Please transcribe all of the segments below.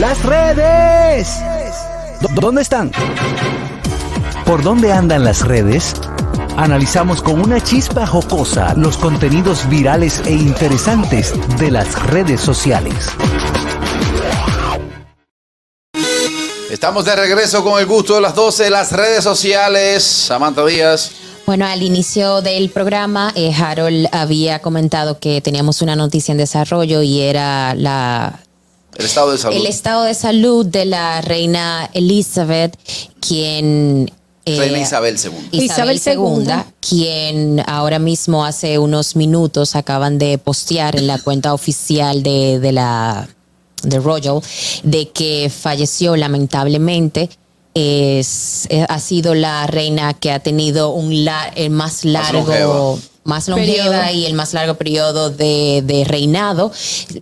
las redes. ¿Dónde están? ¿Por dónde andan las redes? Analizamos con una chispa jocosa los contenidos virales e interesantes de las redes sociales. Estamos de regreso con el gusto de las 12, las redes sociales. Samantha Díaz. Bueno, al inicio del programa, eh, Harold había comentado que teníamos una noticia en desarrollo y era la el estado de salud. El estado de salud de la reina Elizabeth, quien eh, Reina Isabel II. Isabel, II, quien ahora mismo hace unos minutos acaban de postear en la cuenta oficial de, de la de Royal de que falleció lamentablemente es, eh, ha sido la reina que ha tenido un el más largo más longeva y el más largo periodo de, reinado,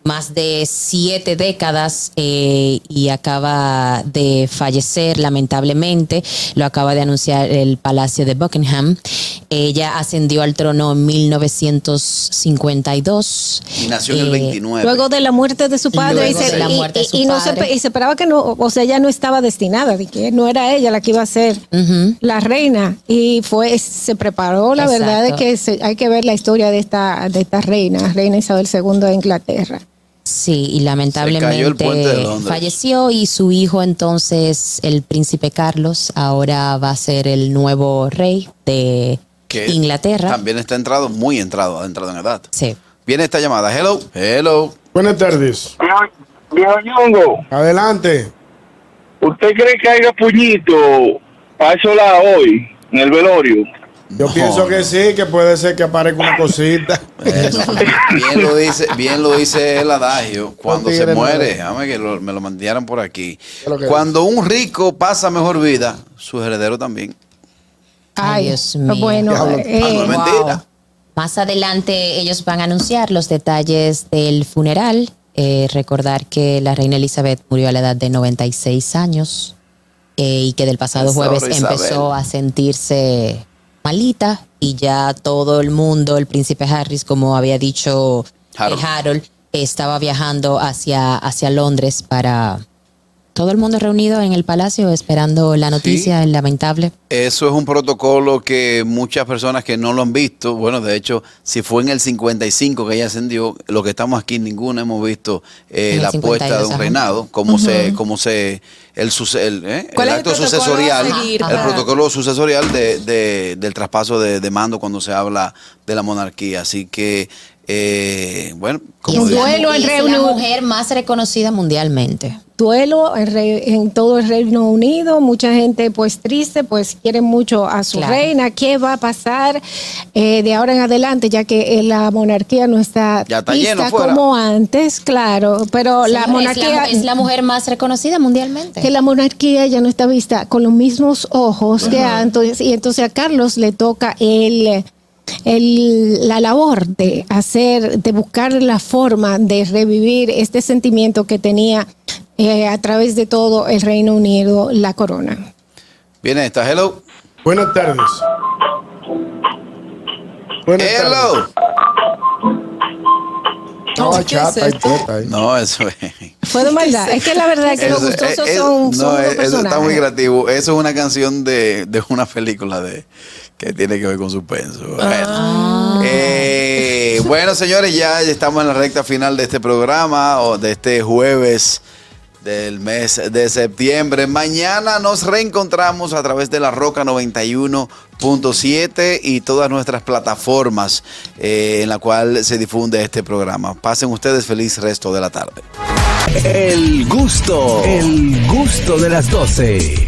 más de siete décadas eh, y acaba de fallecer lamentablemente, lo acaba de anunciar el Palacio de Buckingham. Ella ascendió al trono en 1952. Y nació en el 29. Eh, luego de la muerte de su padre. y, se, la muerte y, no Se, y se esperaba que no, o sea, ya no estaba destinada, de que no era ella la que iba a ser la reina. Y fue, se preparó, la verdad es que hay que ver la historia de esta, de esta reina, reina Isabel II de Inglaterra. Sí, y lamentablemente falleció y su hijo entonces, el príncipe Carlos, ahora va a ser el nuevo rey de Inglaterra. También está entrado, muy entrado, ha entrado en edad. Sí. Viene esta llamada. Hello, hello. Buenas tardes. Viejo Ñongo. Adelante. ¿Usted cree que haya puñito para eso la hoy en el velorio? Yo pienso que sí, que puede ser que aparezca una cosita. bien lo dice, bien lo dice el adagio. Cuando se muere, déjame que me lo mandaron por aquí. Cuando un rico pasa mejor vida, su heredero también. Ay, Dios mío. Bueno, eh. Más adelante ellos van a anunciar los detalles del funeral. Eh, recordar que la reina Elizabeth murió a la edad de 96 años eh, y que del pasado jueves empezó a sentirse malita y ya todo el mundo, el príncipe Harris, como había dicho Harold, estaba viajando hacia, hacia Londres para todo el mundo reunido en el palacio esperando la noticia, lamentable. Eso es un protocolo que muchas personas que no lo han visto, bueno, de hecho, si fue en el 55 que ella ascendió, lo que estamos aquí, ninguno hemos visto eh, la puesta de un reinado, cómo se, cómo se, el, el, ¿eh? el acto sucesorial, el protocolo sucesorial de, del traspaso de, de mando cuando se habla de la monarquía. Así que eh, bueno, como y duelo en la mujer más reconocida mundialmente. Duelo en, todo el Reino Unido, mucha gente pues triste, pues quiere mucho a su reina. ¿Qué va a pasar eh, de ahora en adelante, ya que eh, la monarquía no está, ya está como antes, claro, pero la monarquía es la, mujer más reconocida mundialmente. Que la monarquía ya no está vista con los mismos ojos que antes y entonces a Carlos le toca el el, la labor de hacer, de buscar la forma de revivir este sentimiento que tenía eh, a través de todo el Reino Unido, la corona. Viene esta, hello. Buenas tardes. Buenas hello. No, eso es. Fue de maldad. Es que la verdad es que los gustosos son, no, eso está muy creativo. Eso es una canción de, de una película de que tiene que ver con suspenso. Ah. Eh, bueno, señores, ya estamos en la recta final de este programa o de este jueves del mes de septiembre. Mañana nos reencontramos a través de la Roca 91.7 y todas nuestras plataformas eh, en la cual se difunde este programa. Pasen ustedes feliz resto de la tarde. El gusto, el gusto de las 12.